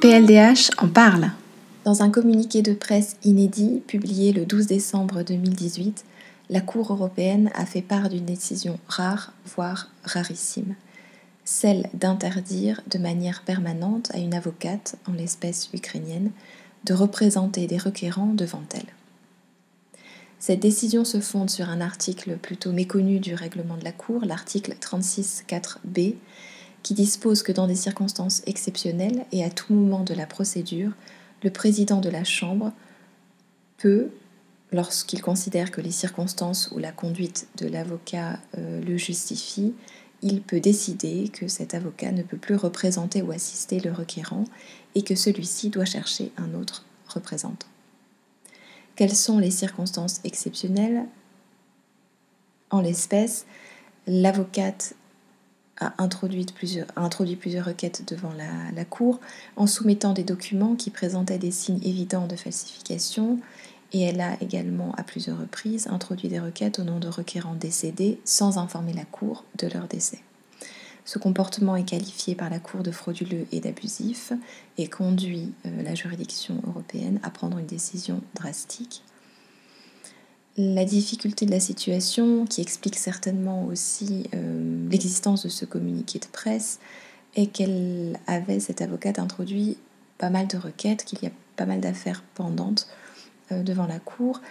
PLDH en parle. Dans un communiqué de presse inédit publié le 12 décembre 2018, la Cour européenne a fait part d'une décision rare, voire rarissime, celle d'interdire de manière permanente à une avocate, en l'espèce ukrainienne, de représenter des requérants devant elle. Cette décision se fonde sur un article plutôt méconnu du règlement de la Cour, l'article 36.4b, qui dispose que dans des circonstances exceptionnelles et à tout moment de la procédure, le président de la Chambre peut, lorsqu'il considère que les circonstances ou la conduite de l'avocat euh, le justifient, il peut décider que cet avocat ne peut plus représenter ou assister le requérant et que celui-ci doit chercher un autre représentant. Quelles sont les circonstances exceptionnelles? En l'espèce, l'avocate a introduit plusieurs, requêtes devant la, la, Cour en soumettant des documents qui présentaient des signes évidents de falsification et elle a également à plusieurs reprises introduit des requêtes au nom de requérants décédés sans informer la Cour de leur décès. Ce comportement est qualifié par la Cour de frauduleux et d'abusif et conduit euh, la juridiction européenne à prendre une décision drastique. La difficulté de la situation, qui explique certainement aussi euh, l'existence de ce communiqué de presse, est qu'elle avait, cette avocate, introduit pas mal de requêtes, qu'il y a pas mal d'affaires pendantes euh, devant la Cour,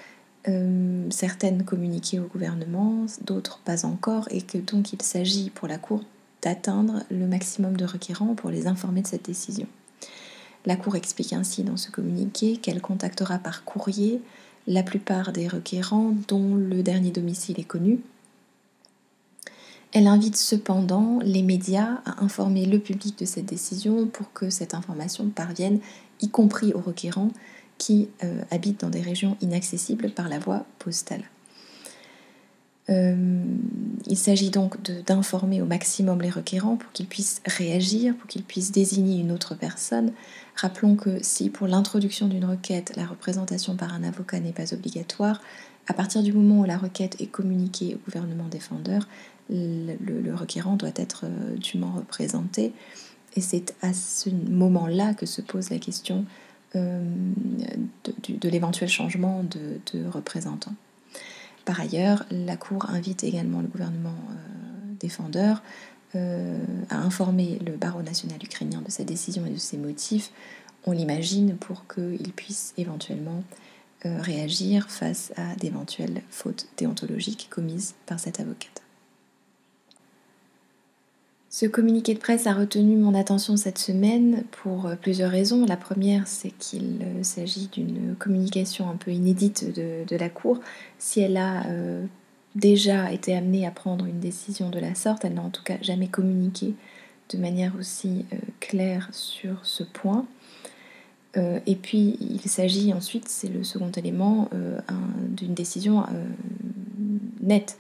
certaines communiquées au gouvernement, d'autres pas encore, et que donc il s'agit pour la Cour d'atteindre le maximum de requérants pour les informer de cette décision. La Cour explique ainsi dans ce communiqué qu'elle contactera par courrier la plupart des requérants dont le dernier domicile est connu. Elle invite cependant les médias à informer le public de cette décision pour que cette information parvienne, y compris aux requérants qui euh, habitent dans des régions inaccessibles par la voie postale. Euh, il s'agit donc d'informer au maximum les requérants pour qu'ils puissent réagir, pour qu'ils puissent désigner une autre personne. Rappelons que si pour l'introduction d'une requête, la représentation par un avocat n'est pas obligatoire, à partir du moment où la requête est communiquée au gouvernement défendeur, le, requérant doit être euh, dûment représenté. Et c'est à ce moment-là que se pose la question euh, de, l'éventuel changement de, de représentant. Par ailleurs, la Cour invite également le gouvernement euh, défendeur euh, à informer le barreau national ukrainien de sa décision et de ses motifs, on l'imagine, pour qu'il puisse éventuellement euh, réagir face à d'éventuelles fautes déontologiques commises par cette avocate. Ce communiqué de presse a retenu mon attention cette semaine pour euh, plusieurs raisons. La première, c'est qu'il euh, s'agit d'une communication un peu inédite de, la Cour. Si elle a euh, déjà été amenée à prendre une décision de la sorte, elle n'a en tout cas jamais communiqué de manière aussi claire sur ce point. et puis, il s'agit ensuite, c'est le second élément, d'une décision nette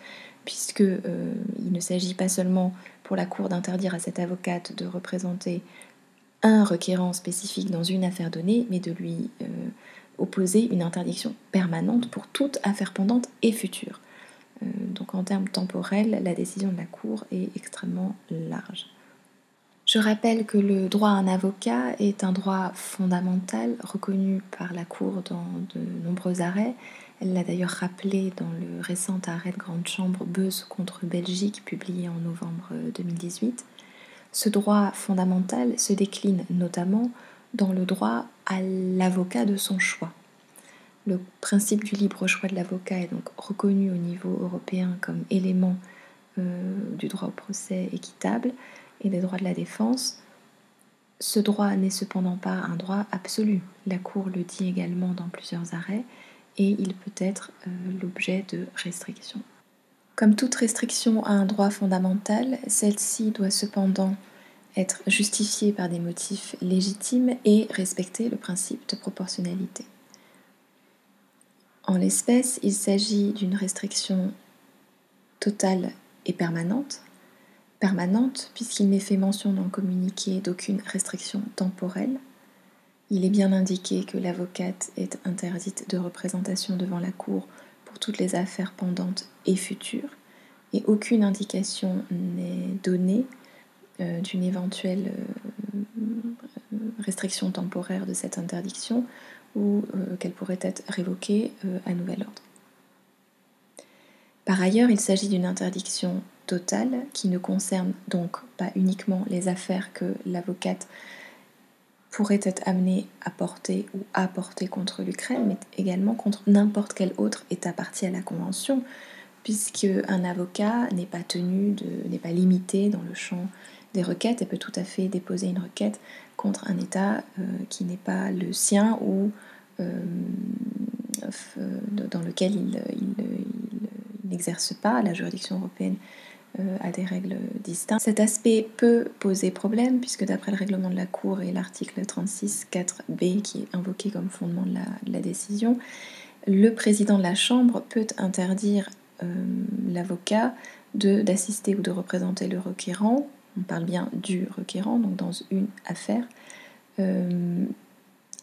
puisque euh, il ne s'agit pas seulement pour la Cour d'interdire à cette avocate de représenter un requérant spécifique dans une affaire donnée, mais de lui euh, opposer une interdiction permanente pour toute affaire pendante et future. Euh, donc en termes temporels, la décision de la Cour est extrêmement large. Je rappelle que le droit à un avocat est un droit fondamental reconnu par la Cour dans de nombreux arrêts elle l'a d'ailleurs rappelé dans le récent arrêt de Grande Chambre Beuse contre Belgique publié en novembre 2018. Ce droit fondamental se décline notamment dans le droit à l'avocat de son choix. Le principe du libre choix de l'avocat est donc reconnu au niveau européen comme élément euh, du droit au procès équitable et des droits de la défense. Ce droit n'est cependant pas un droit absolu. La Cour le dit également dans plusieurs arrêts et il peut être euh, l'objet de restrictions. Comme toute restriction à un droit fondamental, celle-ci doit cependant être justifiée par des motifs légitimes et respecter le principe de proportionnalité. En l'espèce, il s'agit d'une restriction totale et permanente. Permanente puisqu'il n'est fait mention dans le communiqué d'aucune restriction temporelle il est bien indiqué que l'avocate est interdite de représentation devant la Cour pour toutes les affaires pendantes et futures, et aucune indication n'est donnée euh, d'une éventuelle euh, restriction temporaire de cette interdiction ou qu'elle pourrait être révoquée à nouvel ordre. Par ailleurs, il s'agit d'une interdiction totale qui ne concerne donc pas uniquement les affaires que l'avocate pourrait être amenée à porter ou à porter contre l'Ukraine, mais également contre n'importe quel autre État parti à la Convention, puisque un avocat n'est pas tenu, n'est pas limité dans le champ des requêtes et peut tout à fait déposer une requête contre un État euh, qui n'est pas le sien ou euh, dans lequel il, n'exerce pas. La juridiction européenne euh, a des règles distinctes. Cet aspect peut poser problème puisque d'après le règlement de la Cour et l'article 36.4b qui est invoqué comme fondement de la, décision, le président de la Chambre peut interdire euh, l'avocat d'assister ou de représenter le requérant, on parle bien du requérant, donc dans une affaire, euh,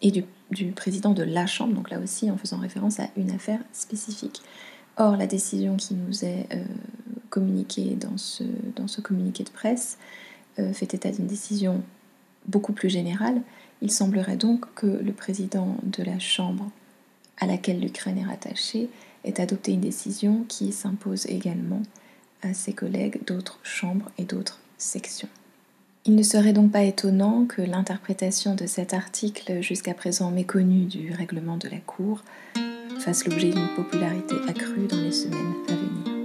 et du, président de la Chambre, donc là aussi en faisant référence à une affaire spécifique. Or, la décision qui nous est communiquée dans ce, dans ce, communiqué de presse euh, fait état d'une décision beaucoup plus générale. Il semblerait donc que le président de la Chambre à laquelle l'Ukraine est rattachée ait adopté une décision qui s'impose également à ses collègues d'autres chambres et d'autres sections. Il ne serait donc pas étonnant que l'interprétation de cet article, jusqu'à présent méconnu du règlement de la Cour, fasse l'objet d'une popularité accrue dans les semaines à venir.